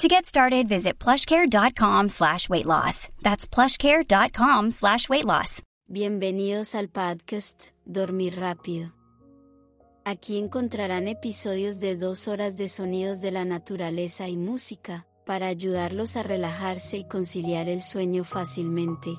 To get started, visit plushcare.com slash weight loss. That's plushcare.com slash weight loss. Bienvenidos al podcast Dormir Rápido. Aquí encontrarán episodios de dos horas de sonidos de la naturaleza y música, para ayudarlos a relajarse y conciliar el sueño fácilmente.